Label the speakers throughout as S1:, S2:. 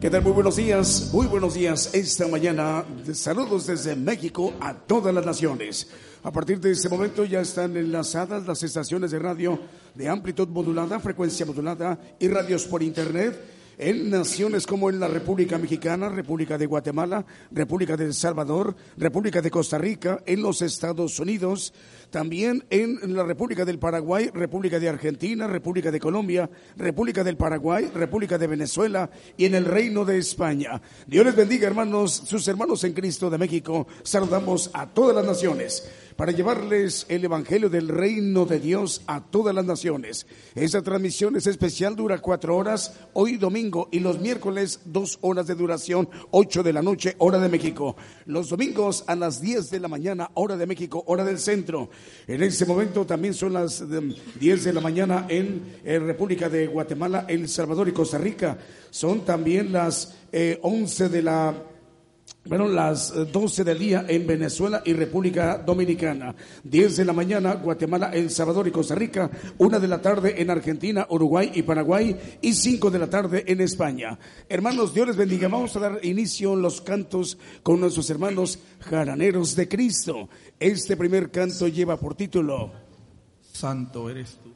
S1: ¿Qué? Muy buenos días, muy buenos días. Esta mañana, saludos desde México a todas las naciones. A partir de este momento ya están enlazadas las estaciones de radio de amplitud modulada, frecuencia modulada y radios por internet en naciones como en la República Mexicana, República de Guatemala, República de El Salvador, República de Costa Rica, en los Estados Unidos, también en la República del Paraguay, República de Argentina, República de Colombia, República del Paraguay, República de Venezuela y en el Reino de España. Dios les bendiga, hermanos, sus hermanos en Cristo de México. Saludamos a todas las naciones para llevarles el Evangelio del Reino de Dios a todas las naciones. Esta transmisión es especial, dura cuatro horas, hoy domingo y los miércoles dos horas de duración, ocho de la noche, hora de México. Los domingos a las diez de la mañana, hora de México, hora del centro. En este momento también son las em, diez de la mañana en, República de Guatemala, El Salvador y Costa Rica. Son también las eh, once de la bueno, las 12 eh, del día en Venezuela y República Dominicana, 10 de la mañana Guatemala, El Salvador y Costa Rica, 1 de la tarde en Argentina, Uruguay y Paraguay y 5 de la tarde en España. Hermanos, Dios les bendiga. Vamos a dar inicio a los cantos con nuestros hermanos jaraneros de Cristo. Este primer canto lleva por título Santo eres tú.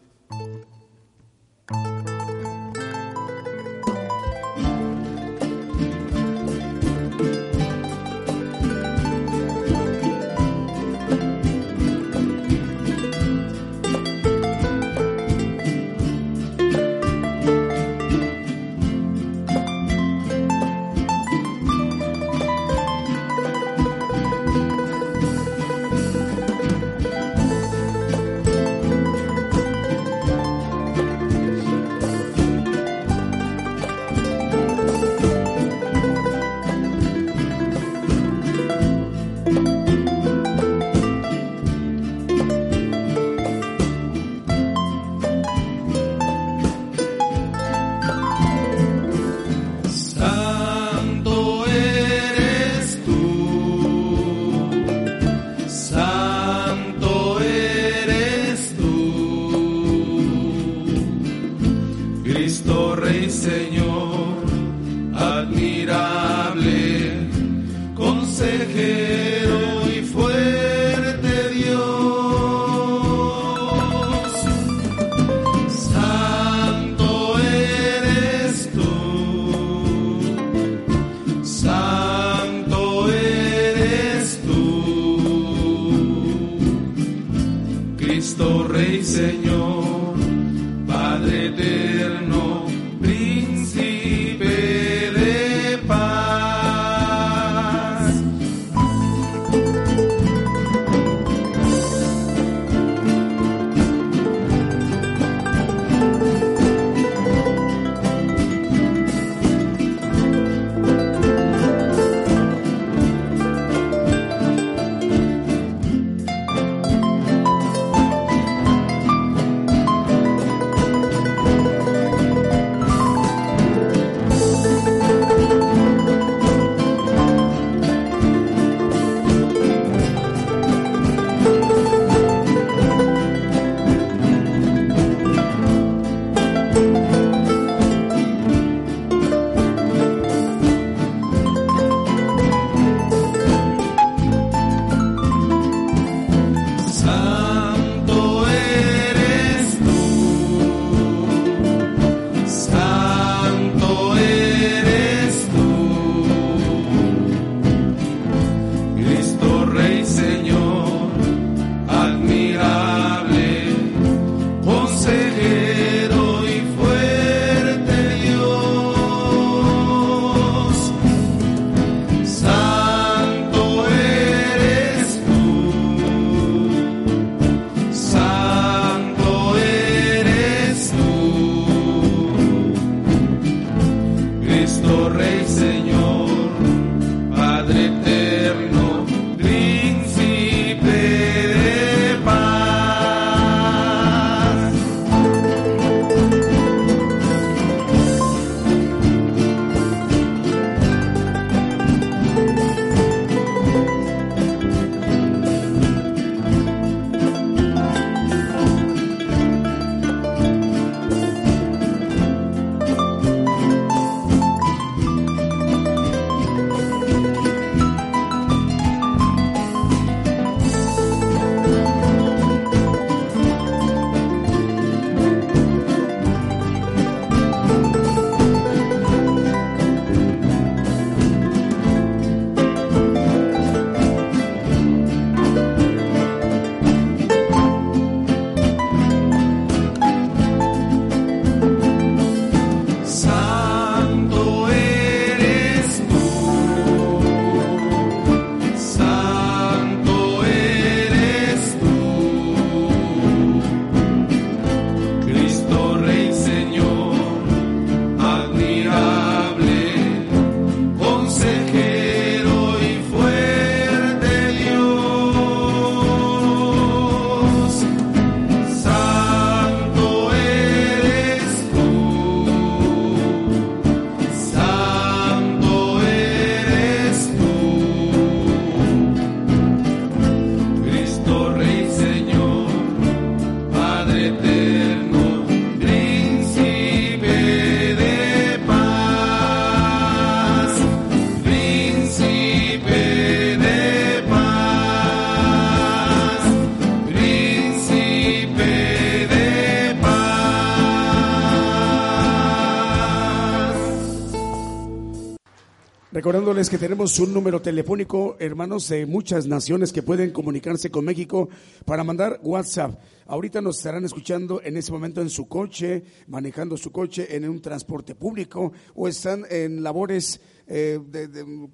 S1: Recordándoles que tenemos un número telefónico, hermanos de muchas naciones que pueden comunicarse con México para mandar WhatsApp. Ahorita nos estarán escuchando en ese momento en su coche, manejando su coche en un transporte público o están en labores eh, de,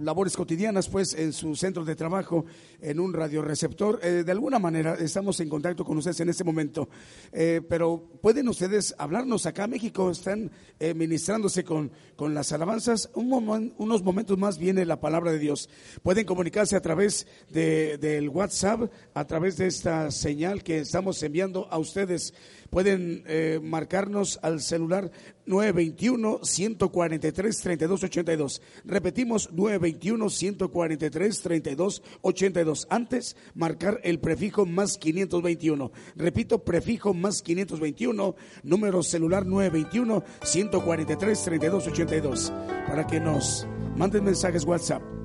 S1: labores cotidianas, pues, en su centro de trabajo, en un radioreceptor. Eh, de alguna manera estamos en contacto con ustedes en este momento. Eh, pero pueden ustedes hablarnos acá. México están ministrándose con, con las alabanzas. Un unos momentos más viene la palabra de Dios. Pueden comunicarse a través de, del WhatsApp, a través de esta señal que estamos enviando a ustedes pueden eh, marcarnos al celular 921-143-3282. Repetimos, 921-143-3282. Antes, marcar el prefijo más 521. Repito, prefijo más 521, número celular 921-143-3282. Para que nos manden mensajes WhatsApp.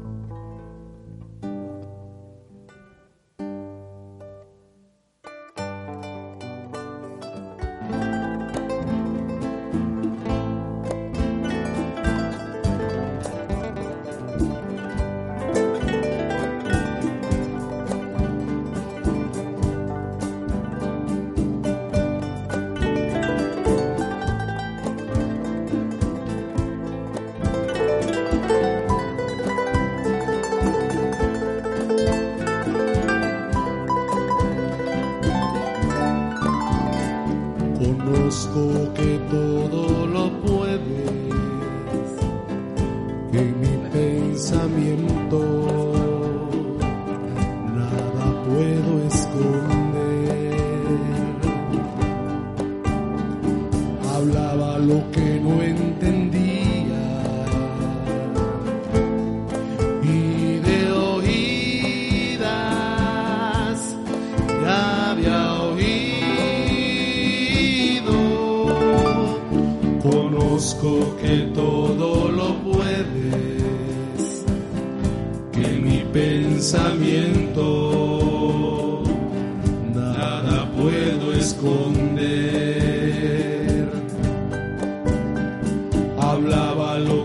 S2: Ahora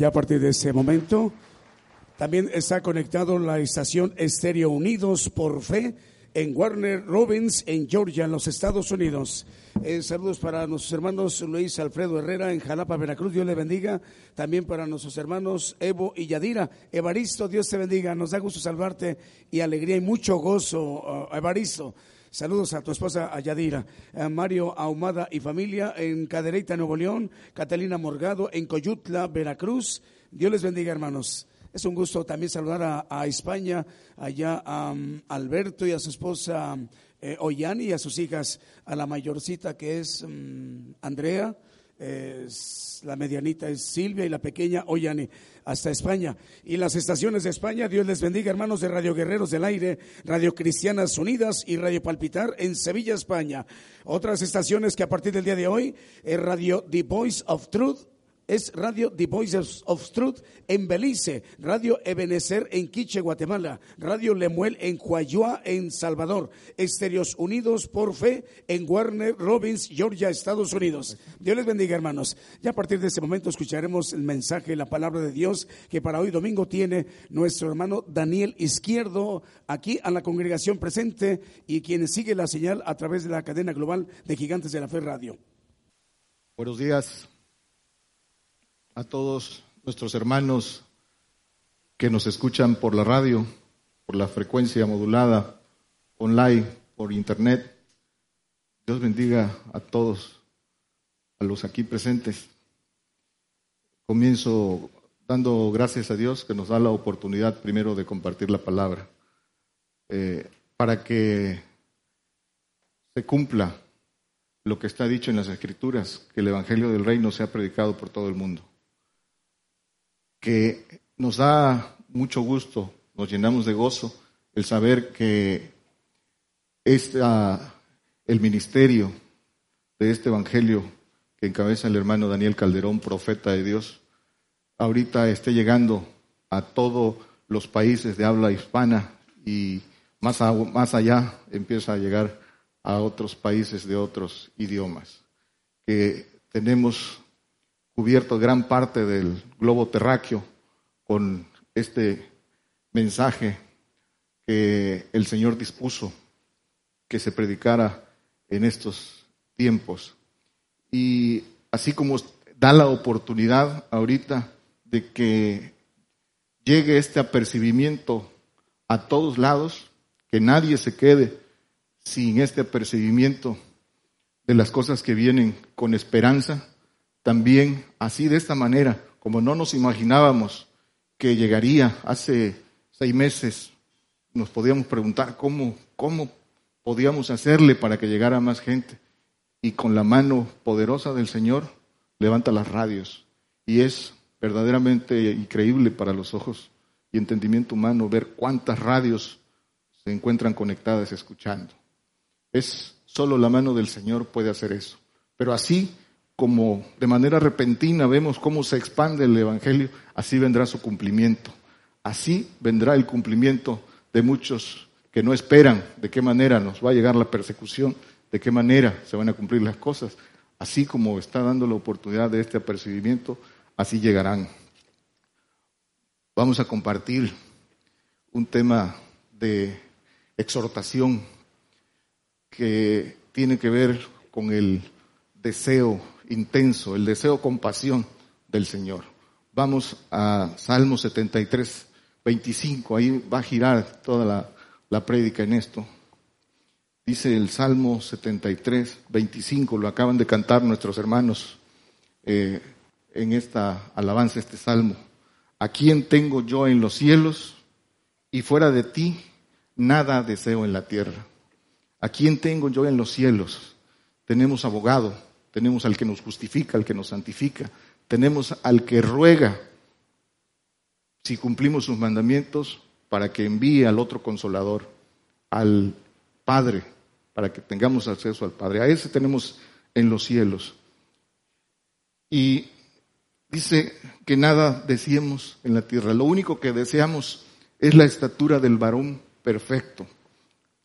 S1: Ya a partir de ese momento, también está conectado la estación Estéreo Unidos por Fe en Warner Robins, en Georgia, en los Estados Unidos. Eh, saludos para nuestros hermanos Luis Alfredo Herrera en Jalapa, Veracruz. Dios le bendiga. También para nuestros hermanos Evo y Yadira. Evaristo, Dios te bendiga. Nos da gusto salvarte y alegría y mucho gozo, uh, Evaristo. Saludos a tu esposa a Yadira, a Mario Ahumada y familia en Cadereyta, Nuevo León, Catalina Morgado en Coyutla, Veracruz. Dios les bendiga, hermanos. Es un gusto también saludar a, España, allá a um, Alberto y a su esposa eh, Ollani y a sus hijas, a la mayorcita que es um, Andrea, la medianita es Silvia y la pequeña Ollani, hasta España. Y las estaciones de España, Dios les bendiga, hermanos de Radio Guerreros del Aire, Radio Cristianas Unidas y Radio Palpitar en Sevilla, España. Otras estaciones que a partir del día de hoy, es Radio The Voice of Truth es Radio The Voices of Truth en Belice, Radio Ebenezer en Quiche, Guatemala, Radio Lemuel en Huayua, en Salvador, Estéreos Unidos por Fe en Warner Robins, Georgia, Estados Unidos. Dios les bendiga, hermanos. Ya a partir de este momento escucharemos el mensaje, la palabra de Dios que para hoy domingo tiene nuestro hermano Daniel Izquierdo aquí a la congregación presente y quien sigue la señal a través de la cadena global de Gigantes de la Fe Radio.
S3: Buenos días a todos nuestros hermanos que nos escuchan por la radio, por la frecuencia modulada, online, por internet. Dios bendiga a todos, a los aquí presentes. Comienzo dando gracias a Dios que nos da la oportunidad primero de compartir la palabra, eh, para que se cumpla lo que está dicho en las Escrituras, que el Evangelio del Reino sea predicado por todo el mundo que nos da mucho gusto, nos llenamos de gozo el saber que esta, el ministerio de este Evangelio que encabeza el hermano Daniel Calderón, profeta de Dios, ahorita esté llegando a todos los países de habla hispana y más, más allá empieza a llegar a otros países de otros idiomas, que tenemos cubierto gran parte del globo terráqueo con este mensaje que el Señor dispuso que se predicara en estos tiempos. Y así como da la oportunidad ahorita de que llegue este apercibimiento a todos lados, que nadie se quede sin este apercibimiento de las cosas que vienen con esperanza, también así de esta manera, como no nos imaginábamos que llegaría hace seis meses, nos podíamos preguntar cómo, cómo podíamos hacerle para que llegara más gente. Y con la mano poderosa del Señor levanta las radios. Y es verdaderamente increíble para los ojos y entendimiento humano ver cuántas radios se encuentran conectadas escuchando. Es solo la mano del Señor puede hacer eso. Pero así como de manera repentina vemos cómo se expande el Evangelio, así vendrá su cumplimiento. Así vendrá el cumplimiento de muchos que no esperan de qué manera nos va a llegar la persecución, de qué manera se van a cumplir las cosas. Así como está dando la oportunidad de este apercibimiento, así llegarán. Vamos a compartir un tema de exhortación que tiene que ver con el deseo intenso, el deseo con pasión del Señor. Vamos a Salmo 73, 25, ahí va a girar toda la, la en esto. Dice el Salmo 73, 25, lo acaban de cantar nuestros hermanos eh, en esta alabanza, este Salmo. ¿A quién tengo yo en los cielos? Y fuera de ti, nada deseo en la tierra. ¿A quién tengo yo en los cielos? Tenemos abogado tenemos al que nos justifica, al que nos santifica, tenemos al que ruega si cumplimos sus mandamientos para que envíe al otro consolador, al Padre, para que tengamos acceso al Padre. A ese tenemos en los cielos. Y dice que nada deseemos en la tierra, lo único que deseamos es la estatura del varón perfecto,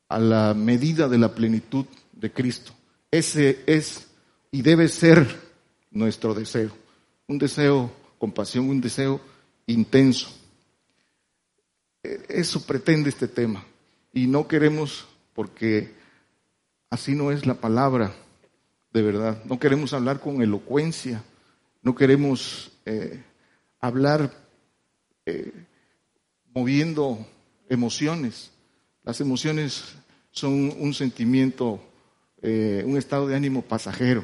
S3: a la medida de la plenitud de Cristo. Ese es y debe ser nuestro deseo. Un deseo con pasión, un deseo intenso. E, eso pretende este tema. Y no queremos, porque así no es la palabra de verdad. No queremos hablar con elocuencia, no queremos eh, hablar eh, moviendo emociones. Las emociones son un sentimiento, eh, un estado de ánimo pasajero.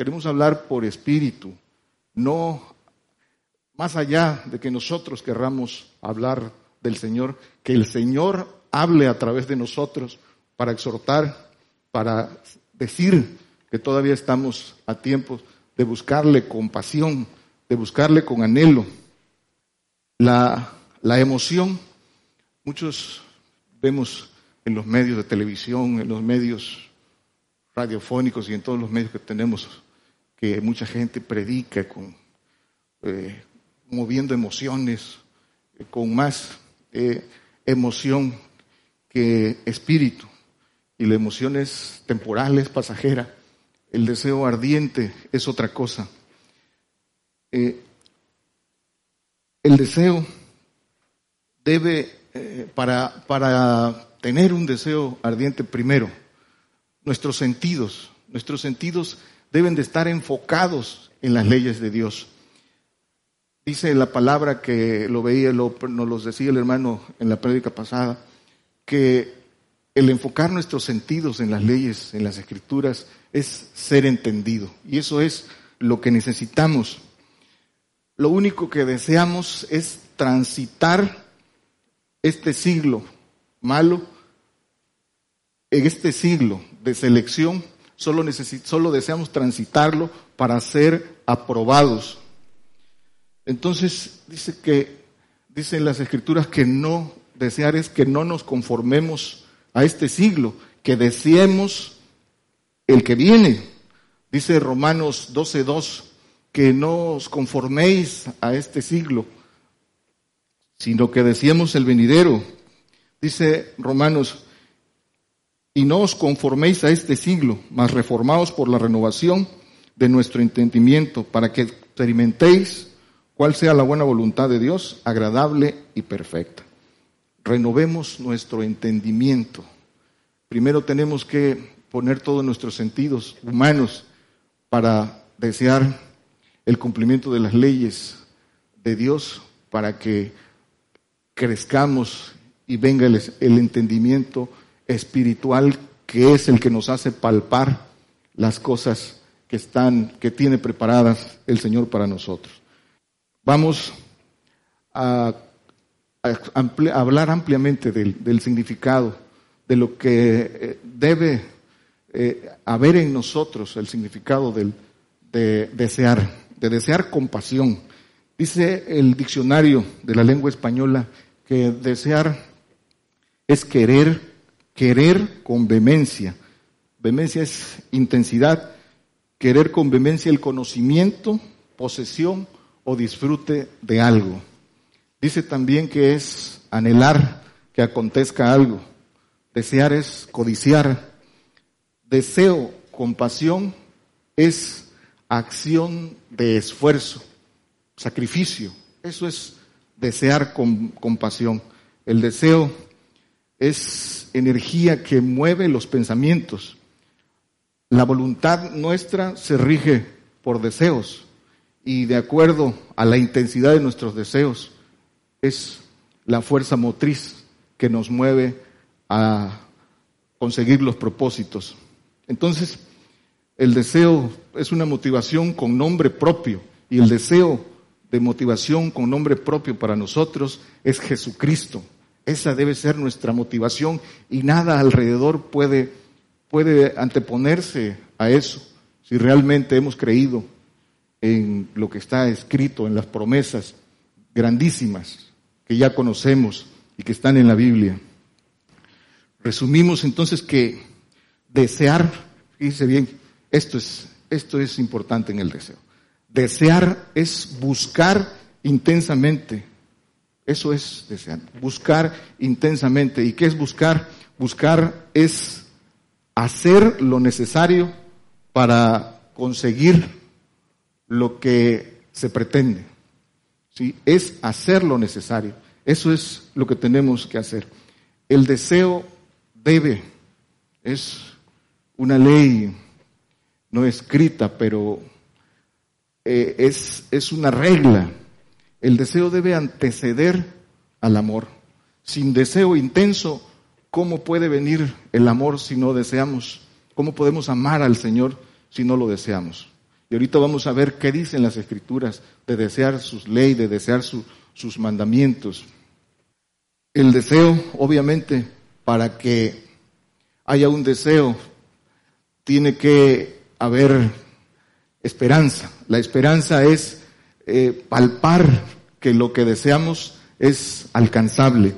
S3: Queremos hablar por espíritu, no más allá de que nosotros querramos hablar del Señor, que el Señor hable a través de nosotros para exhortar, para decir que todavía estamos a tiempo de buscarle con pasión, de buscarle con anhelo. La, la emoción, muchos vemos en los medios de televisión, en los medios radiofónicos y en todos los medios que tenemos, que mucha gente predica con, eh, moviendo emociones, eh, con más eh, emoción que espíritu. Y la emoción es temporal, es pasajera. El deseo ardiente es otra cosa. el deseo debe, para, para tener un deseo ardiente primero, nuestros sentidos, nuestros sentidos deben de estar enfocados en las leyes de Dios. Dice la palabra que lo veía, lo, nos lo decía el hermano en la prédica pasada, que el enfocar nuestros sentidos en las leyes, en las escrituras, es ser entendido. Y eso es lo que necesitamos. Lo único que deseamos es transitar este siglo malo, en este siglo de selección, solo, solo deseamos transitarlo para ser aprobados. Entonces, dice que, dicen las escrituras que no, desear es que no nos conformemos a este siglo, que deseemos el que viene. Dice Romanos 12.2, que no os conforméis a este siglo, sino que deseemos el venidero. Dice Romanos, y no os conforméis a este siglo, mas reformaos por la renovación de nuestro entendimiento, para que experimentéis cuál sea la buena voluntad de Dios, agradable y perfecta. Renovemos nuestro entendimiento. Primero tenemos que poner todos nuestros sentidos humanos para desear el cumplimiento de las leyes de Dios, para que crezcamos y venga el, entendimiento espiritual que es el que nos hace palpar las cosas que están, que tiene preparadas el Señor para nosotros. Vamos a, hablar ampliamente del, significado, de lo que eh, debe eh, haber en nosotros el significado del, de desear, de desear compasión. Dice el diccionario de la lengua española que desear es querer, querer con vehemencia. Vehemencia es intensidad, querer con vehemencia el conocimiento, posesión o disfrute de algo. Dice también que es anhelar que acontezca algo. Desear es codiciar. Deseo, compasión, es acción de esfuerzo, sacrificio. Eso es desear con compasión. El deseo es energía que mueve los pensamientos. La voluntad nuestra se rige por deseos y de acuerdo a la intensidad de nuestros deseos es la fuerza motriz que nos mueve a conseguir los propósitos. Entonces, el deseo es una motivación con nombre propio y el deseo de motivación con nombre propio para nosotros es Jesucristo. Esa debe ser nuestra motivación y nada alrededor puede, puede anteponerse a eso si realmente hemos creído en lo que está escrito, en las promesas grandísimas que ya conocemos y que están en la Biblia. Resumimos entonces que desear, fíjese bien, esto es, esto es importante en el deseo. Desear es buscar intensamente eso es desear, buscar intensamente. ¿Y qué es buscar? Buscar es hacer lo necesario para conseguir lo que se pretende. ¿sí? Es hacer lo necesario. Eso es lo que tenemos que hacer. El deseo debe, es una ley no escrita, pero eh, es, es una regla. El deseo debe anteceder al amor. Sin deseo intenso, ¿cómo puede venir el amor si no deseamos? ¿Cómo podemos amar al Señor si no lo deseamos? Y ahorita vamos a ver qué dicen las escrituras de desear sus leyes, de desear sus mandamientos. El deseo, obviamente, para que haya un deseo, tiene que haber esperanza. La esperanza es eh, palpar que lo que deseamos es alcanzable.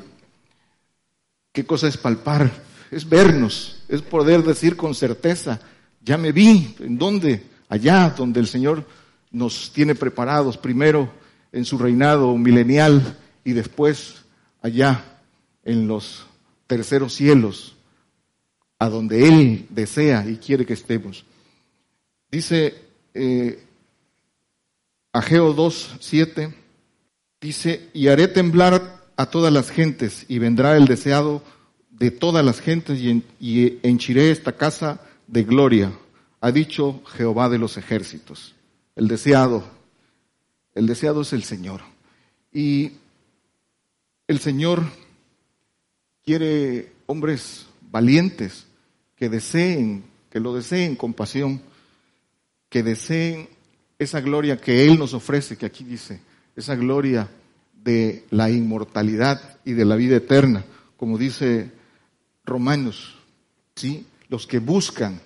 S3: ¿Qué cosa es palpar? Es vernos, es poder decir con certeza, ya me vi, ¿en dónde? Allá donde el Señor nos tiene preparados, primero en su reinado milenial y después allá en los terceros cielos, a donde Él desea y quiere que estemos. Dice eh, Ageo 2, 7, dice, y haré temblar a todas las gentes y vendrá el deseado de todas las gentes y, henchiré esta casa de gloria, ha dicho Jehová de los ejércitos. El deseado, el deseado es el Señor. Y el Señor quiere hombres valientes que deseen, que lo deseen con pasión, que deseen esa gloria que Él nos ofrece, que aquí dice, esa gloria de la inmortalidad y de la vida eterna, como dice Romanos, ¿sí? Los que buscan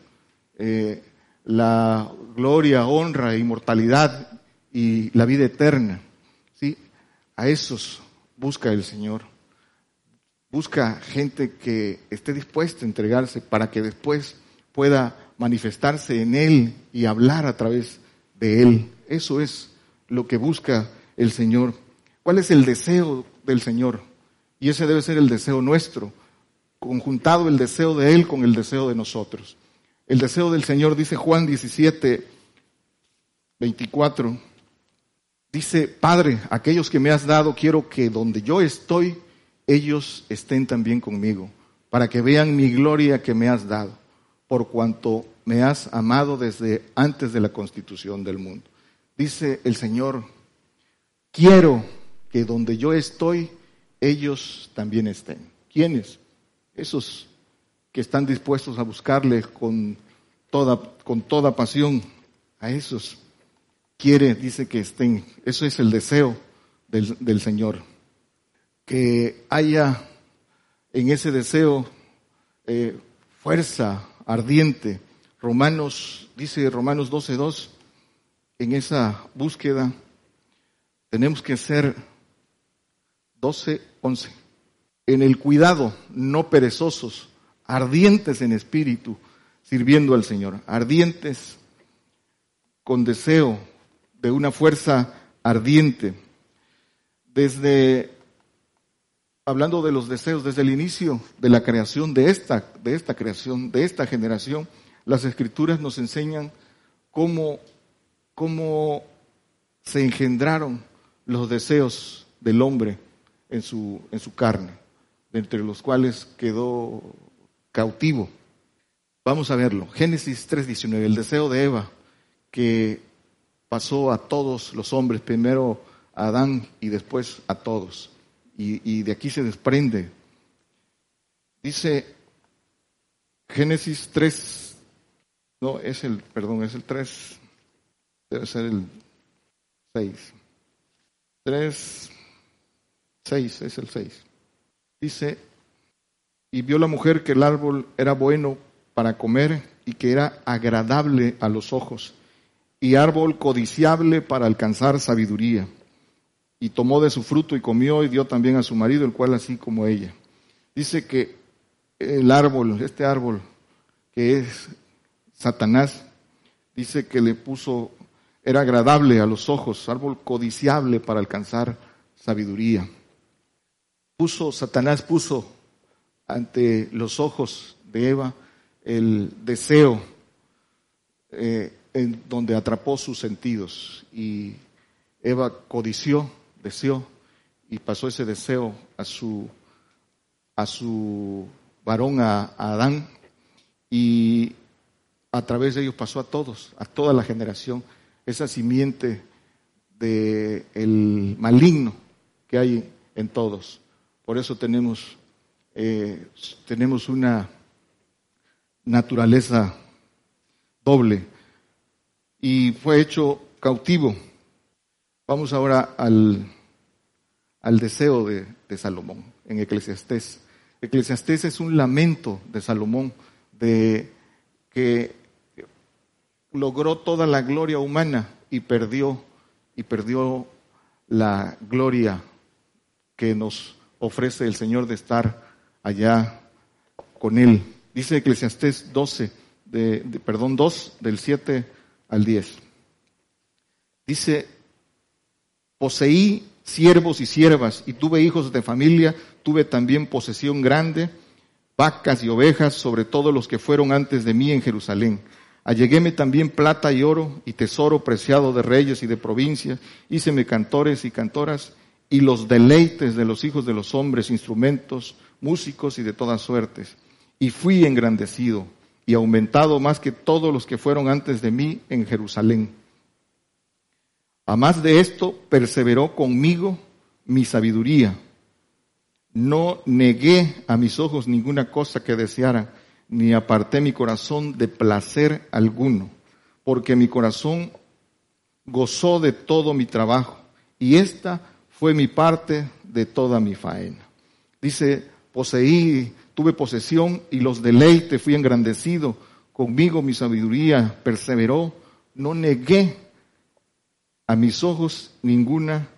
S3: eh, la gloria, honra, e inmortalidad y la vida eterna, ¿sí? A esos busca el Señor. Busca gente que esté dispuesta a entregarse para que después pueda manifestarse en Él y hablar a través de Él. Eso es lo que busca el Señor. ¿Cuál es el deseo del Señor? Y ese debe ser el deseo nuestro, conjuntado el deseo de Él con el deseo de nosotros. El deseo del Señor, dice Juan 17, 24, dice, Padre, aquellos que me has dado, quiero que donde yo estoy, ellos estén también conmigo, para que vean mi gloria que me has dado, por cuanto me has amado desde antes de la constitución del mundo. Dice el Señor, quiero que donde yo estoy, ellos también estén. ¿Quiénes? Esos que están dispuestos a buscarle con toda, con toda pasión. A esos quiere, dice que estén. Eso es el deseo del, del Señor que haya en ese deseo eh, fuerza ardiente. Romanos, dice Romanos 12.2, en esa búsqueda tenemos que ser 12.11, en el cuidado, no perezosos, ardientes en espíritu, sirviendo al Señor, ardientes con deseo de una fuerza ardiente. Desde hablando de los deseos desde el inicio de la creación de esta, de esta creación, de esta generación, las escrituras nos enseñan cómo, cómo se engendraron los deseos del hombre en su, en su carne, entre los cuales quedó cautivo. Vamos a verlo. Génesis 3:19, el deseo de Eva, que pasó a todos los hombres, primero a Adán y después a todos y, de aquí se desprende. Dice Génesis 3, no, es el, perdón, es el 3, debe ser el 6. 3, 6, es el 6. Dice, y vio la mujer que el árbol era bueno para comer y que era agradable a los ojos, y árbol codiciable para alcanzar sabiduría y tomó de su fruto y comió y dio también a su marido, el cual así como ella. Dice que el árbol, este árbol que es Satanás, dice que le puso, era agradable a los ojos, árbol codiciable para alcanzar sabiduría. Puso, Satanás puso ante los ojos de Eva el deseo en donde atrapó sus sentidos y Eva codició y pasó ese deseo a su, a su varón, a, Adán, y a través de ellos pasó a todos, a toda la generación, esa simiente del maligno que hay en todos. Por eso tenemos, eh, tenemos una naturaleza doble y fue hecho cautivo. Vamos ahora al, al deseo de, de Salomón en Eclesiastés. Eclesiastés es un lamento de Salomón de que logró toda la gloria humana y perdió y perdió la gloria que nos ofrece el Señor de estar allá con él. Dice Eclesiastés 12, de, perdón, 2, del 7 al 10. Dice, poseí siervos y siervas y tuve hijos de familia, tuve también posesión grande, vacas y ovejas, sobre todo los que fueron antes de mí en Jerusalén. Alleguéme también plata y oro y tesoro preciado de reyes y de provincias, híceme cantores y cantoras y los deleites de los hijos de los hombres, instrumentos, músicos y de todas suertes. Y fui engrandecido y aumentado más que todos los que fueron antes de mí en Jerusalén. A más de esto, perseveró conmigo mi sabiduría. No negué a mis ojos ninguna cosa que deseara, ni aparté mi corazón de placer alguno, porque mi corazón gozó de todo mi trabajo, y esta fue mi parte de toda mi faena. Dice, poseí tuve posesión y los deleite, fui engrandecido, conmigo mi sabiduría perseveró, no negué a mis ojos ninguna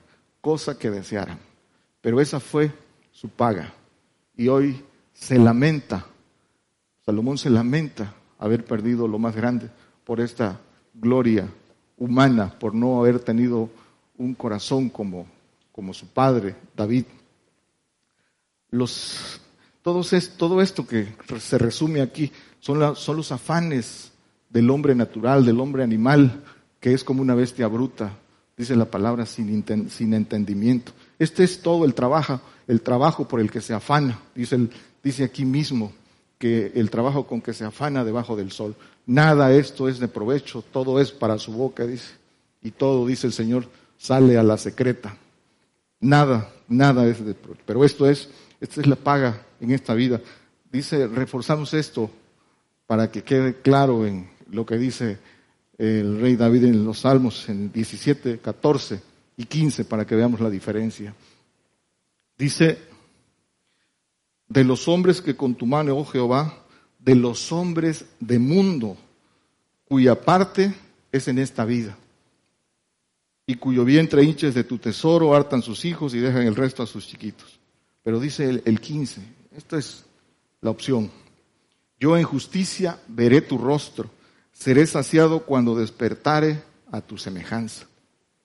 S3: cosa que desearan. Pero esa fue su paga. Y hoy se lamenta, Salomón se lamenta haber perdido lo más grande por esta gloria humana, por no haber tenido un corazón como, como su padre, David. Los todo, esto que se resume aquí son, son los afanes del hombre natural, del hombre animal, que es como una bestia bruta, dice la palabra, sin, sin entendimiento. Este es todo el trabajo, el trabajo por el que se afana, dice, dice aquí mismo que el trabajo con que se afana debajo del sol. Nada esto es de provecho, todo es para su boca, dice. Y todo, dice el Señor, sale a la secreta. Nada, nada es de provecho. Pero esto es, esta es la paga en esta vida. Dice, reforzamos esto para que quede claro en lo que dice el rey David en los Salmos en 17, 14 y 15 para que veamos la diferencia. Dice, de los hombres que con tu mano, oh Jehová, de los hombres de mundo, cuya parte es en esta vida, y cuyo vientre hinches de tu tesoro, hartan sus hijos y dejan el resto a sus chiquitos. Pero dice el, el 15, esta es la opción. Yo en justicia veré tu rostro, seré saciado cuando despertare a tu semejanza.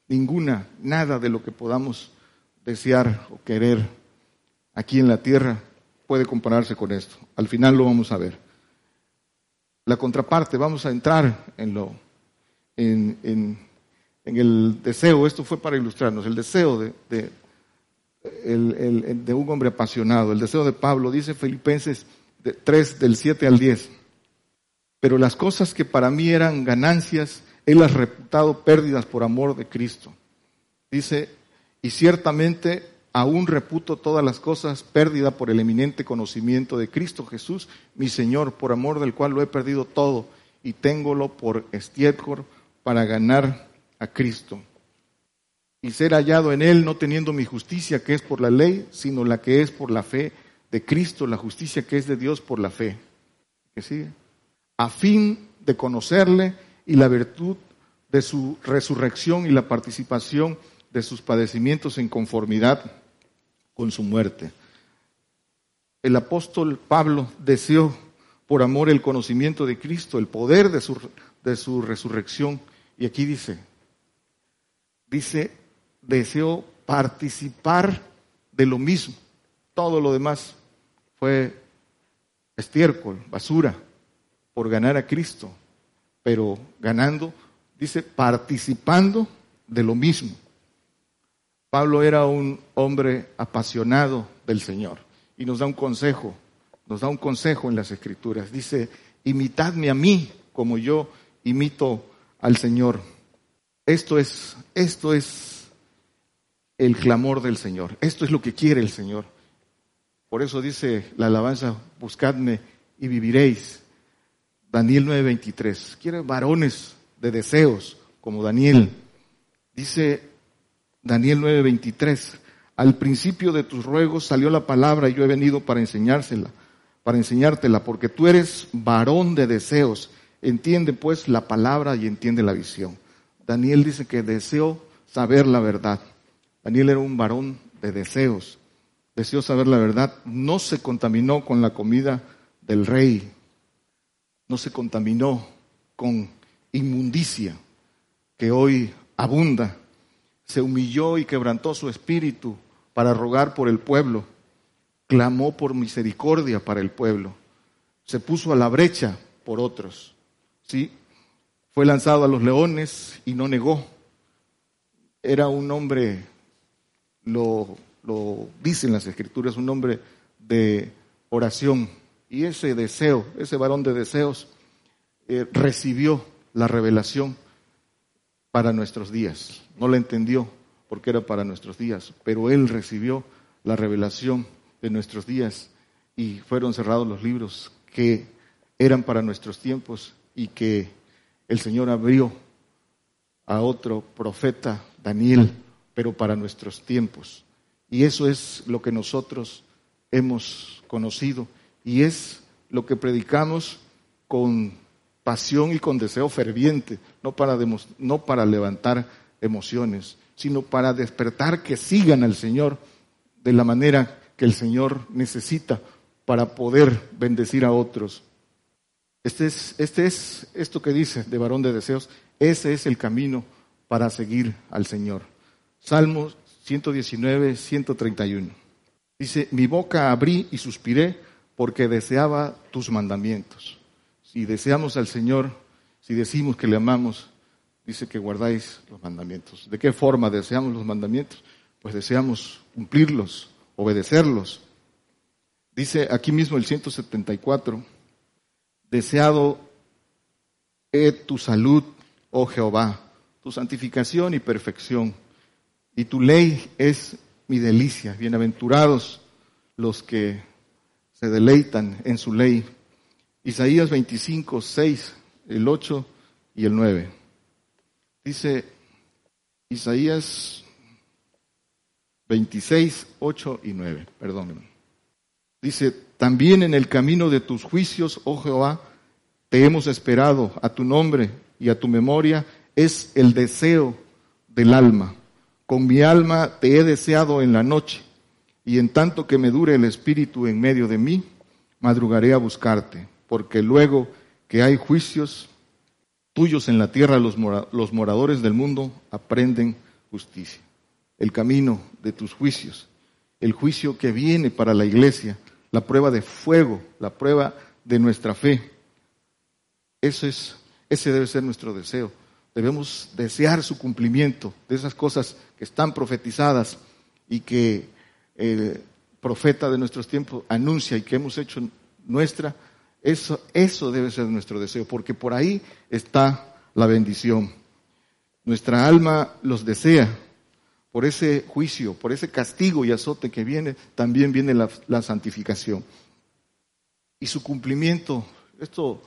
S3: Ninguna, nada de lo que podamos desear o querer aquí en la tierra puede compararse con esto. Al final lo vamos a ver. La contraparte, vamos a entrar en lo, en, en, el deseo, esto fue para ilustrarnos, el deseo de el, de un hombre apasionado. El deseo de Pablo, dice Filipenses 3 del 7 al 10. Pero las cosas que para mí eran ganancias, él las reputado pérdidas por amor de Cristo. Dice, y ciertamente aún reputo todas las cosas pérdida por el eminente conocimiento de Cristo Jesús, mi Señor, por amor del cual lo he perdido todo y téngolo por estiércol para ganar a Cristo y ser hallado en él, no teniendo mi justicia que es por la ley, sino la que es por la fe de Cristo, la justicia que es de Dios por la fe. ¿Qué sigue? A fin de conocerle y la virtud de su resurrección y la participación de sus padecimientos en conformidad con su muerte. El apóstol Pablo deseó por amor el conocimiento de Cristo, el poder de su, de su resurrección. Y aquí dice, dice, deseó participar de lo mismo. Todo lo demás fue estiércol, basura, por ganar a Cristo, pero ganando, dice, participando de lo mismo. Pablo era un hombre apasionado del Señor y nos da un consejo, nos da un consejo en las Escrituras. Dice, imitadme a mí como yo imito al Señor. Esto es, esto es el clamor del Señor. Esto es lo que quiere el Señor. Por eso dice la alabanza, buscadme y viviréis. Daniel 9:23. Quiere varones de deseos como Daniel. Dice Daniel 9:23. Al principio de tus ruegos salió la palabra y yo he venido para enseñársela, para enseñártela, porque tú eres varón de deseos. Entiende pues la palabra y entiende la visión. Daniel dice que deseó saber la verdad. Daniel era un varón de deseos. Deseó saber la verdad. No se contaminó con la comida del rey. No se contaminó con inmundicia que hoy abunda. Se humilló y quebrantó su espíritu para rogar por el pueblo. Clamó por misericordia para el pueblo. Se puso a la brecha por otros. ¿Sí? Fue lanzado a los leones y no negó. Era un hombre, lo, lo dicen las escrituras, un hombre de oración. Y ese deseo, ese varón de deseos, eh, recibió la revelación para nuestros días. No la entendió porque era para nuestros días, pero él recibió la revelación de nuestros días y fueron cerrados los libros que eran para nuestros tiempos y que el Señor abrió a otro profeta, Daniel, pero para nuestros tiempos. Y eso es lo que nosotros hemos conocido y es lo que predicamos con pasión y con deseo ferviente, no para, no para levantar emociones, sino para despertar que sigan al Señor de la manera que el Señor necesita para poder bendecir a otros. Este es, este es esto que dice de varón de deseos, ese es el camino para seguir al Señor. Salmos 119, 131. Dice, mi boca abrí y suspiré porque deseaba tus mandamientos. Si deseamos al Señor, si decimos que le amamos, dice que guardáis los mandamientos. ¿De qué forma deseamos los mandamientos? Pues deseamos cumplirlos, obedecerlos. Dice aquí mismo el 174, Deseado es tu salud, oh Jehová, tu santificación y perfección. Y tu ley es mi delicia. Bienaventurados los que se deleitan en su ley. Isaías 25, 6, el 8 y el 9. Dice Isaías 26, 8 y 9, perdónenme. Dice, también en el camino de tus juicios, oh Jehová, te hemos esperado, a tu nombre y a tu memoria es el deseo del alma. Con mi alma te he deseado en la noche, y en tanto que me dure el espíritu en medio de mí, madrugaré a buscarte, porque luego que hay juicios tuyos en la tierra, los, los moradores del mundo aprenden justicia. El camino de tus juicios, el juicio que viene para la iglesia, la prueba de fuego, la prueba de nuestra fe. Eso es, ese debe ser nuestro deseo. Debemos desear su cumplimiento de esas cosas que están profetizadas y que el profeta de nuestros tiempos anuncia y que hemos hecho nuestra. Eso, eso debe ser nuestro deseo, porque por ahí está la bendición. Nuestra alma los desea, por ese juicio, por ese castigo y azote que viene, también viene la, santificación. Y su cumplimiento, esto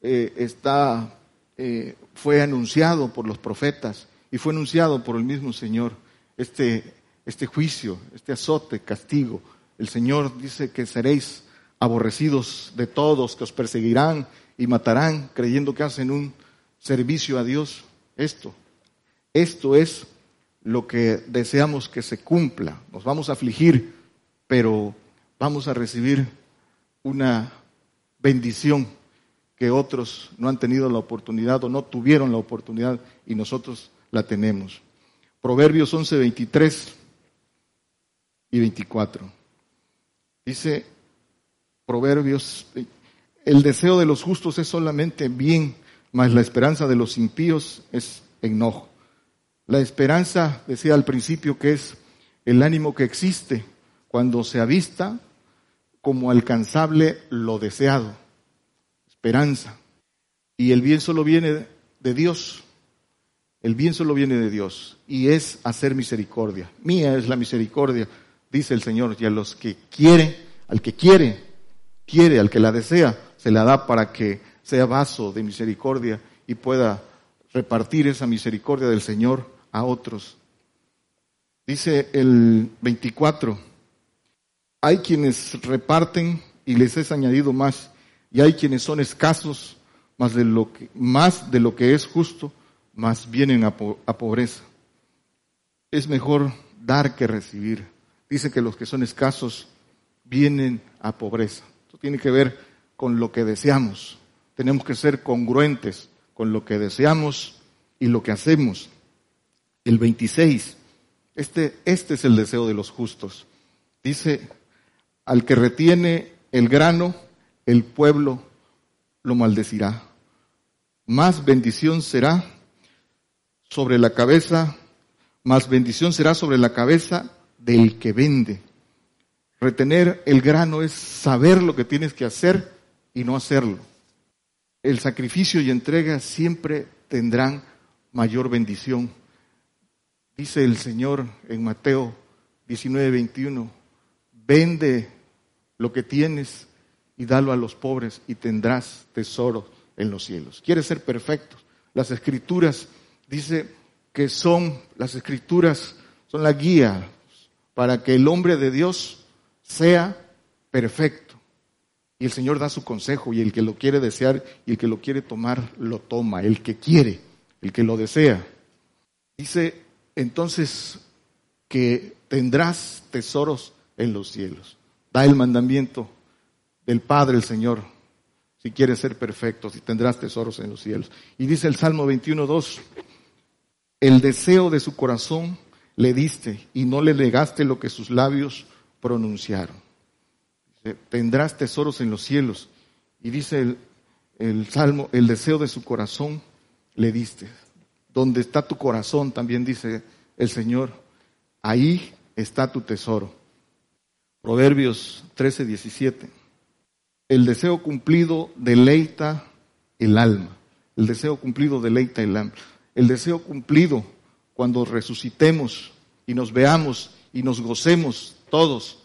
S3: eh, está, eh, fue anunciado por los profetas y fue anunciado por el mismo Señor. Este, este juicio, este azote, castigo. El Señor dice que seréis aborrecidos de todos, que os perseguirán y matarán creyendo que hacen un servicio a Dios. Esto, esto es lo que deseamos que se cumpla. Nos vamos a afligir, pero vamos a recibir una bendición que otros no han tenido la oportunidad o no tuvieron la oportunidad y nosotros la tenemos. Proverbios 11, 23 y 24. Dice Proverbios, el deseo de los justos es solamente bien, mas la esperanza de los impíos es enojo. La esperanza, decía al principio, que es el ánimo que existe cuando se avista como alcanzable lo deseado, esperanza. Y el bien solo viene de Dios. El bien solo viene de Dios y es hacer misericordia. Mía es la misericordia, dice el Señor, y a los que quiere, al que quiere, quiere, al que la desea, se la da para que sea vaso de misericordia y pueda repartir esa misericordia del Señor a otros. Dice el 24, hay quienes reparten y les es añadido más, y hay quienes son escasos, más de lo que, más de lo que es justo, más vienen a, a pobreza. Es mejor dar que recibir. Dice que los que son escasos vienen a pobreza. Esto tiene que ver con lo que deseamos. Tenemos que ser congruentes con lo que deseamos y lo que hacemos. El 26, este, este es el deseo de los justos. Dice, al que retiene el grano, el pueblo lo maldecirá. Más bendición será sobre la cabeza, más bendición será sobre la cabeza del que vende. Retener el grano es saber lo que tienes que hacer y no hacerlo. El sacrificio y entrega siempre tendrán mayor bendición. Dice el Señor en Mateo 19, 21, vende lo que tienes y dalo a los pobres y tendrás tesoro en los cielos. ¿Quieres ser perfecto? Las escrituras dice que son, las escrituras son la guía para que el hombre de Dios sea perfecto. Y el Señor da su consejo y el que lo quiere desear y el que lo quiere tomar, lo toma. El que quiere, el que lo desea. Dice entonces que tendrás tesoros en los cielos. Da el mandamiento del Padre el Señor, si quieres ser perfecto, si tendrás tesoros en los cielos. Y dice el Salmo 21.2, el deseo de su corazón le diste y no le negaste lo que sus labios pronunciaron. tendrás tesoros en los cielos. Y dice el, Salmo, el deseo de su corazón le diste. Donde está tu corazón, también dice el Señor, ahí está tu tesoro. Proverbios 13, 17. El deseo cumplido deleita el alma. El deseo cumplido deleita el alma. El deseo cumplido cuando resucitemos y nos veamos y nos gocemos todos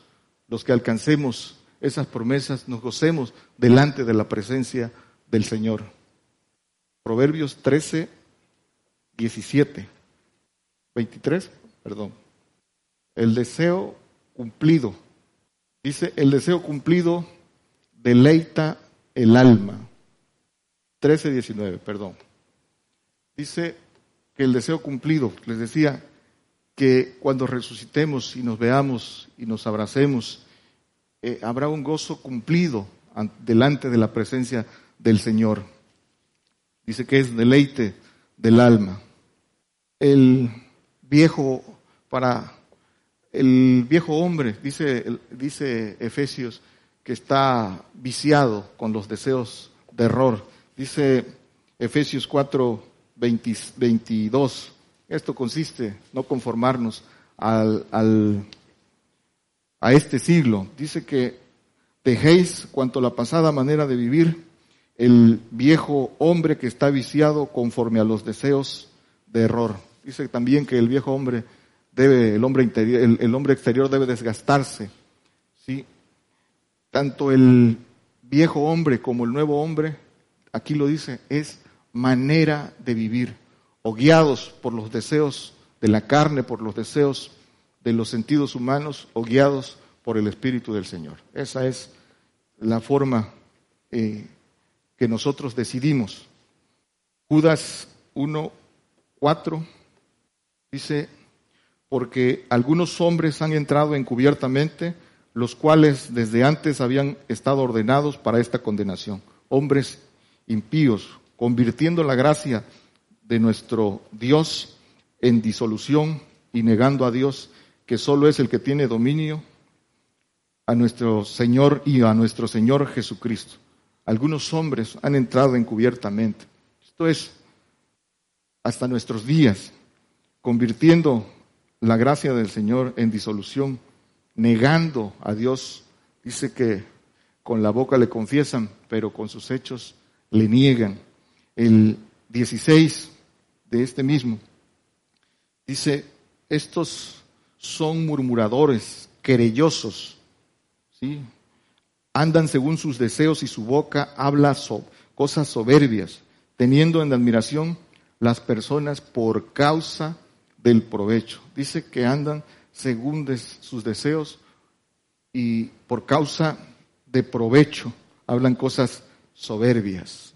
S3: los que alcancemos esas promesas, nos gocemos delante de la presencia del Señor. Proverbios 13, 17, 23, perdón. El deseo cumplido. Dice, el deseo cumplido deleita el alma. 13, 19, perdón. Dice que el deseo cumplido, les decía que cuando resucitemos y nos veamos y nos abracemos, eh, habrá un gozo cumplido delante de la presencia del Señor. Dice que es deleite del alma. El viejo, para el viejo hombre, dice, dice Efesios, que está viciado con los deseos de error. Dice Efesios 4, 22. Esto consiste no conformarnos al, al, a este siglo. Dice que dejéis cuanto la pasada manera de vivir, el viejo hombre que está viciado conforme a los deseos de error. Dice también que el viejo hombre debe, el hombre interior, el, el hombre exterior debe desgastarse. ¿sí? tanto el viejo hombre como el nuevo hombre, aquí lo dice, es manera de vivir, o guiados por los deseos de la carne, por los deseos de los sentidos humanos, o guiados por el Espíritu del Señor. Esa es la forma eh, que nosotros decidimos. Judas 1, 4 dice, porque algunos hombres han entrado encubiertamente, los cuales desde antes habían estado ordenados para esta condenación, hombres impíos, convirtiendo la gracia de nuestro Dios en disolución y negando a Dios, que solo es el que tiene dominio, a nuestro Señor y a nuestro Señor Jesucristo. Algunos hombres han entrado encubiertamente. Esto es hasta nuestros días, convirtiendo la gracia del Señor en disolución, negando a Dios. Dice que con la boca le confiesan, pero con sus hechos le niegan. El 16 de este mismo dice, estos son murmuradores, querellosos, ¿sí? andan según sus deseos y su boca habla cosas soberbias, teniendo en admiración las personas por causa del provecho. Dice que andan según sus deseos y por causa de provecho hablan cosas soberbias.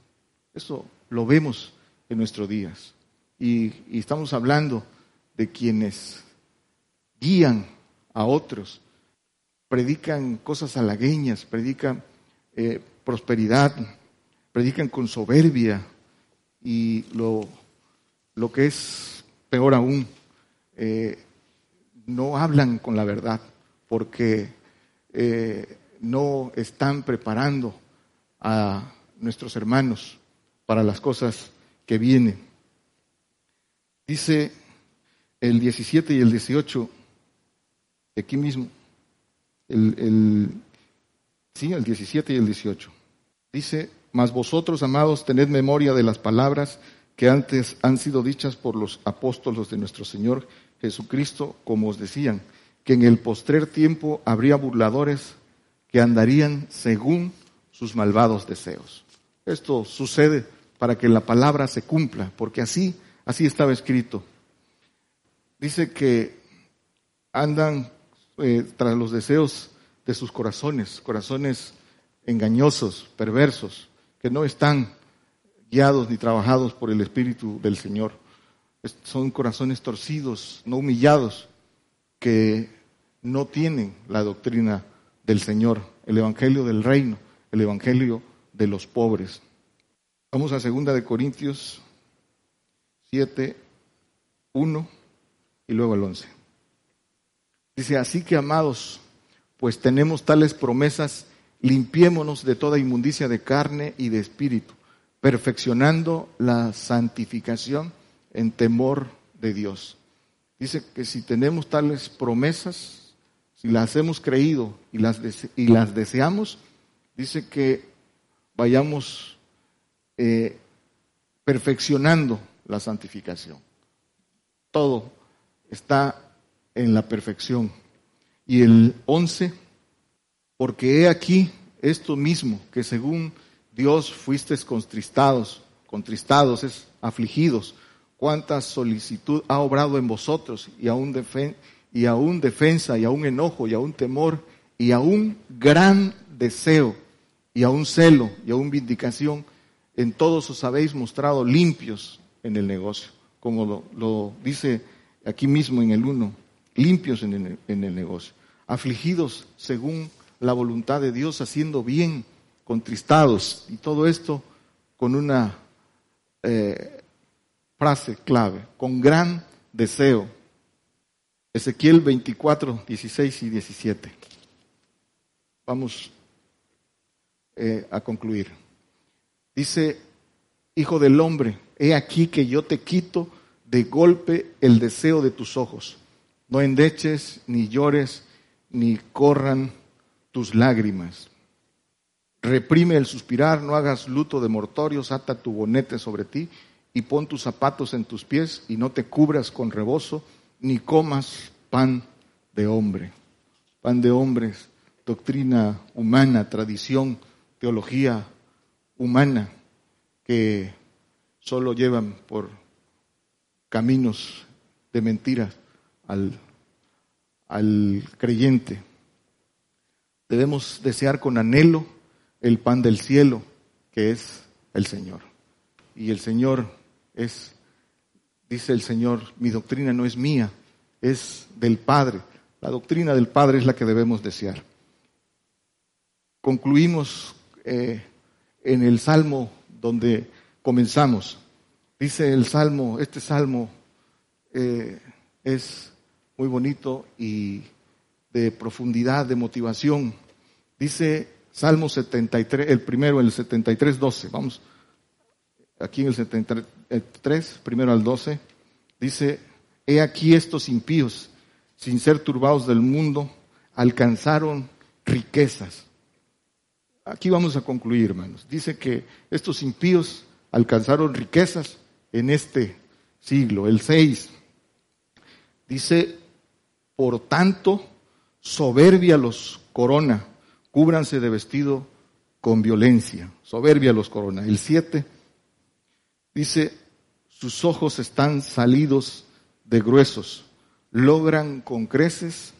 S3: Eso lo vemos en nuestros días. Y, estamos hablando de quienes guían a otros, predican cosas halagueñas, predican eh, prosperidad, predican con soberbia y lo, lo que es peor aún, eh, no hablan con la verdad porque eh, no están preparando a nuestros hermanos para las cosas que vienen. Dice el 17 y el 18, aquí mismo, el, sí, el 17 y el 18. Dice, mas vosotros, amados, tened memoria de las palabras que antes han sido dichas por los apóstolos de nuestro Señor Jesucristo, como os decían, que en el postrer tiempo habría burladores que andarían según sus malvados deseos. Esto sucede para que la palabra se cumpla, porque así, así estaba escrito. Dice que andan eh, tras los deseos de sus corazones, corazones engañosos, perversos, que no están guiados ni trabajados por el Espíritu del Señor. Son corazones torcidos, no humillados, que no tienen la doctrina del Señor, el Evangelio del Reino, el Evangelio de los pobres. Vamos a segunda de Corintios 7, 1 y luego el 11. Dice, así que amados, pues tenemos tales promesas, limpiémonos de toda inmundicia de carne y de espíritu perfeccionando la santificación en temor de Dios. Dice que si tenemos tales promesas, si las hemos creído y las, y las deseamos, dice que vayamos eh, perfeccionando la santificación. Todo está en la perfección. Y el 11, porque he aquí esto mismo, que según Dios fuisteis contristados, contristados es afligidos. Cuánta solicitud ha obrado en vosotros y aún, y aún defensa y aún enojo y aún temor y aún gran deseo y aún celo y aún vindicación. En todos os habéis mostrado limpios en el negocio, como lo, dice aquí mismo en el 1, limpios en el, en el negocio, afligidos según la voluntad de Dios, haciendo bien contristados y todo esto con una eh, frase clave, con gran deseo. Ezequiel 24, 16 y 17. Vamos eh, a concluir. Dice, Hijo del hombre, he aquí que yo te quito de golpe el deseo de tus ojos. No endeches, ni llores, ni corran tus lágrimas. Reprime el suspirar, no hagas luto de mortorios, ata tu bonete sobre ti y pon tus zapatos en tus pies y no te cubras con rebozo, ni comas pan de hombre. Pan de hombres, doctrina humana, tradición, teología humana, que solo llevan por caminos de mentiras al, al creyente. Debemos desear con anhelo el pan del cielo, que es el Señor. Y el Señor es, dice el Señor, mi doctrina no es mía, es del Padre. La doctrina del Padre es la que debemos desear. Concluimos eh, en el Salmo donde comenzamos. Dice el Salmo, este Salmo eh, es muy bonito y de profundidad, de motivación. Dice Salmo 73, el primero, el 73, 12. Vamos, aquí en el 73, primero al 12, dice, he aquí estos impíos sin ser turbados del mundo, alcanzaron riquezas. Aquí vamos a concluir, hermanos. Dice que estos impíos alcanzaron riquezas en este siglo, el 6. Dice, por tanto, soberbia los corona, cúbranse de vestido con violencia. Soberbia los corona. El 7 dice, sus ojos están salidos de gruesos, logran con creces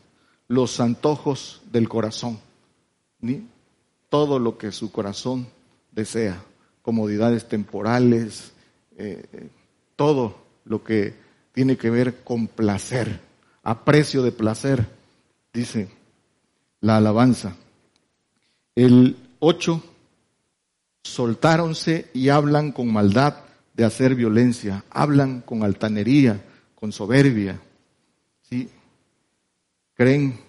S3: los antojos del corazón. ¿Ni? Todo lo que su corazón desea, comodidades temporales, eh, eh, todo lo que tiene que ver con placer, aprecio de placer, dice la alabanza. El 8, soltáronse y hablan con maldad de hacer violencia, hablan con altanería, con soberbia, ¿sí? creen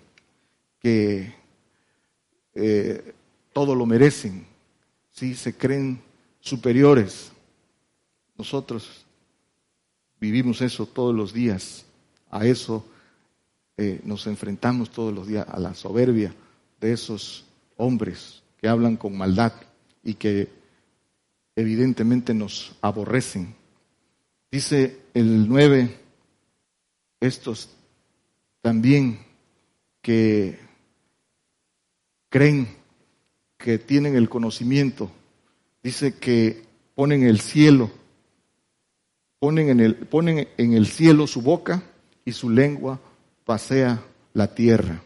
S3: que eh, todo lo merecen, ¿sí? se creen superiores. Nosotros vivimos eso todos los días, a eso eh, nos enfrentamos todos los días, a la soberbia de esos hombres que hablan con maldad y que evidentemente nos aborrecen. Dice el 9, estos también que creen que tienen el conocimiento, dice que ponen el cielo, ponen en el, ponen en el cielo su boca y su lengua pasea la tierra.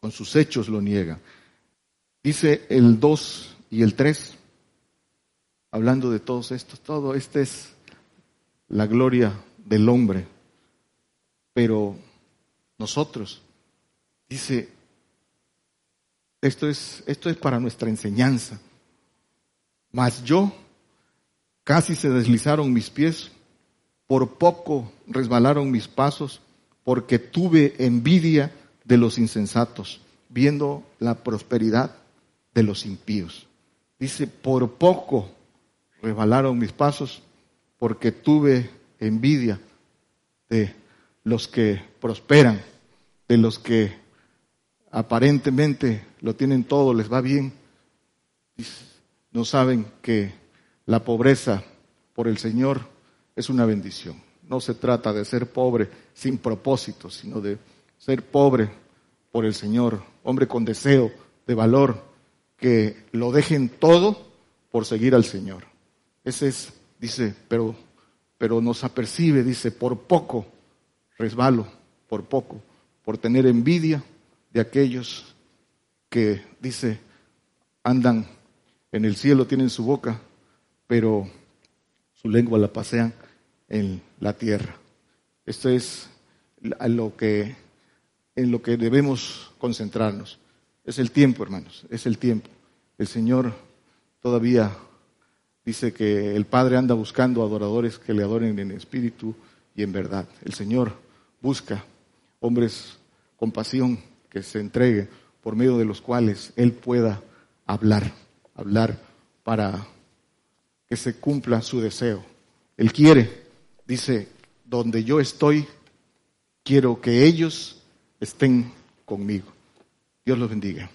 S3: Con sus hechos lo niega. Dice el 2 y el 3, hablando de todos estos, todo, esta es la gloria del hombre. Pero nosotros, dice, esto es, esto es para nuestra enseñanza. Mas yo, casi se deslizaron mis pies, por poco resbalaron mis pasos, porque tuve envidia de los insensatos, viendo la prosperidad de los impíos. Dice, por poco resbalaron mis pasos porque tuve envidia de los que prosperan, de los que aparentemente lo tienen todo, les va bien. No saben que la pobreza por el Señor es una bendición. No se trata de ser pobre sin propósito, sino de ser pobre por el Señor, hombre con deseo de valor, que lo dejen todo por seguir al Señor. Ese es, dice, pero, pero nos apercibe, dice, por poco resbalo, por poco, por tener envidia de aquellos que, dice, andan en el cielo, tienen su boca, pero su lengua la pasean en la tierra. Esto es lo que, en lo que debemos concentrarnos. Es el tiempo, hermanos, es el tiempo. El Señor todavía Dice que el Padre anda buscando adoradores que le adoren en espíritu y en verdad. El Señor busca hombres con pasión que se entreguen por medio de los cuales Él pueda hablar, hablar para que se cumpla su deseo. Él quiere, dice, donde yo estoy, quiero que ellos estén conmigo. Dios los bendiga.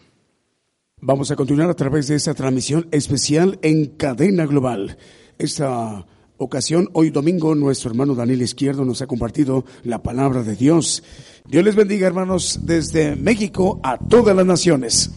S1: Vamos a continuar a través de esta transmisión especial en cadena global. Esta ocasión, hoy domingo, nuestro hermano Daniel Izquierdo nos ha compartido la palabra de Dios. Dios les bendiga, hermanos, desde México a todas las naciones.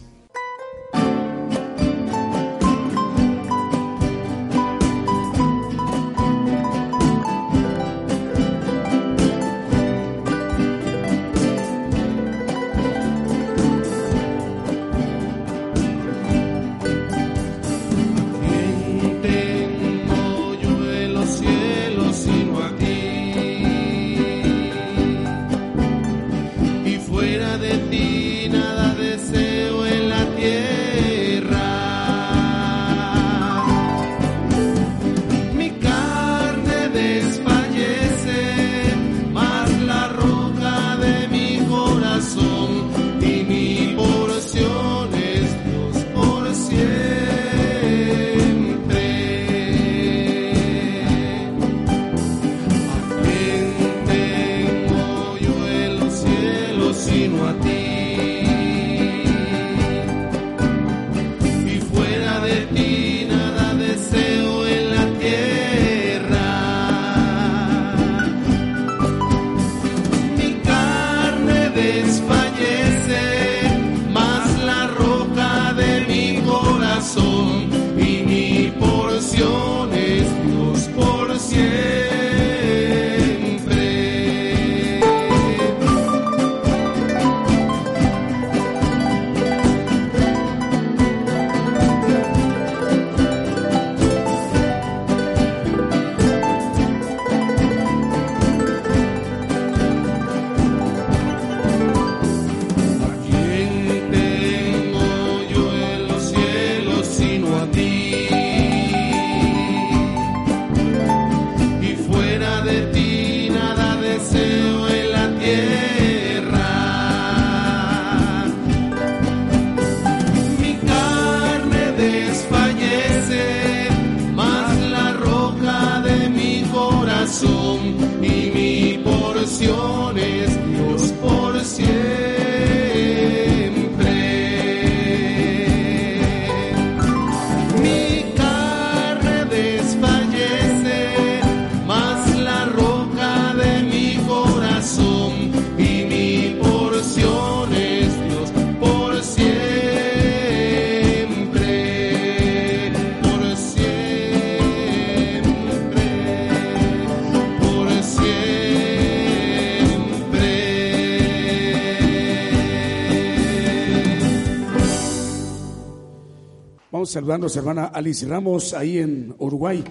S1: Saludando a su hermana Alice Ramos ahí en Uruguay.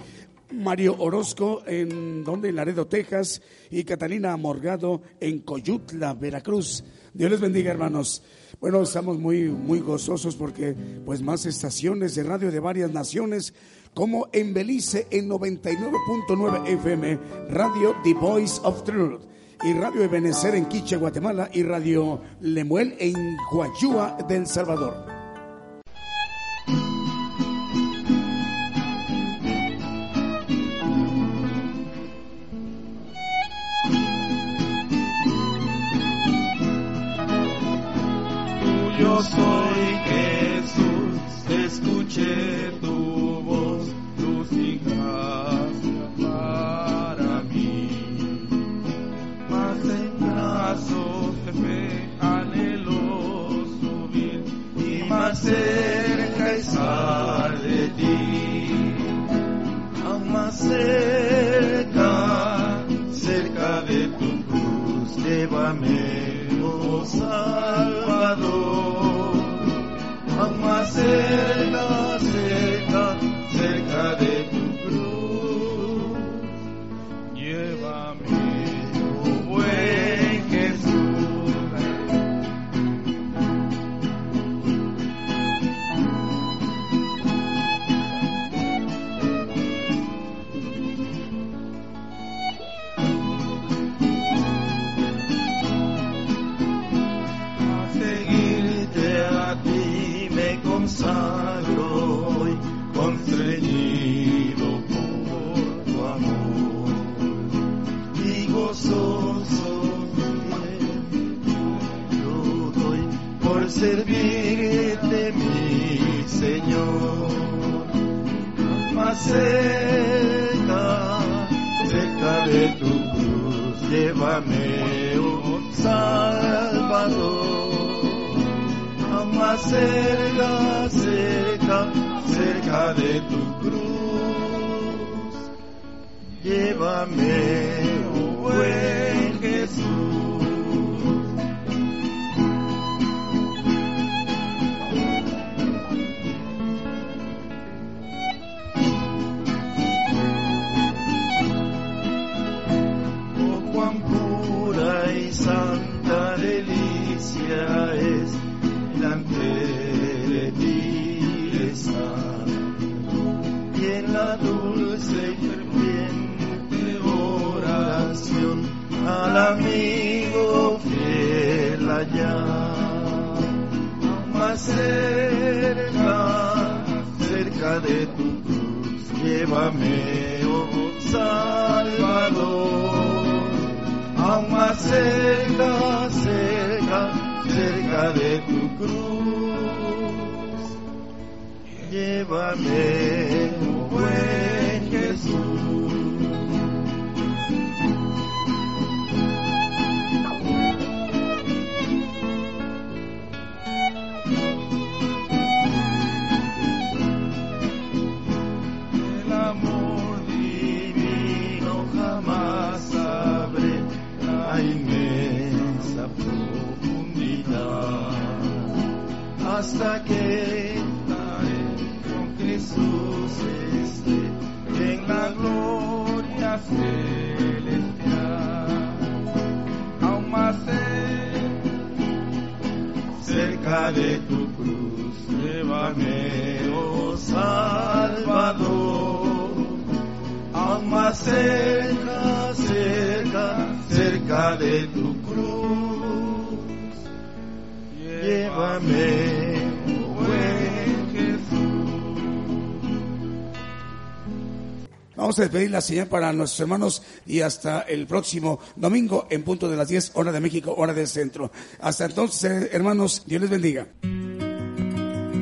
S1: Mario Orozco en donde Laredo, Texas y Catalina Morgado en Coyutla, Veracruz. Dios les bendiga, hermanos. Bueno, estamos muy muy gozosos porque pues más estaciones de radio de varias naciones como en Belice en 99.9 FM, Radio The Voice of Truth y Radio Ebenecer en Quiche, Guatemala y Radio Lemuel en Guayúa del Salvador.
S4: Soy Jesús, escuché tu voz, luz y gracia para mí. Más en brazos de fe anhelo subir y más cerca estar de ti. Aún más cerca, cerca de tu cruz, llévame, Salvador. Aún más cerca, cerca, cerca de
S1: Vamos a despedir la señal para nuestros hermanos y hasta el próximo domingo en punto de las 10 hora de México, hora del centro. Hasta entonces, hermanos, Dios les bendiga.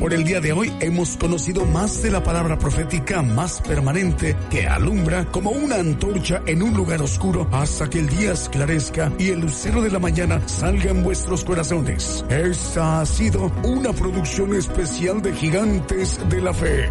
S5: Por el día de hoy hemos conocido más de la palabra profética más permanente que alumbra como una antorcha en un lugar oscuro hasta que el día esclarezca y el lucero de la mañana salga en vuestros corazones. Esta ha sido una producción especial de Gigantes de la Fe.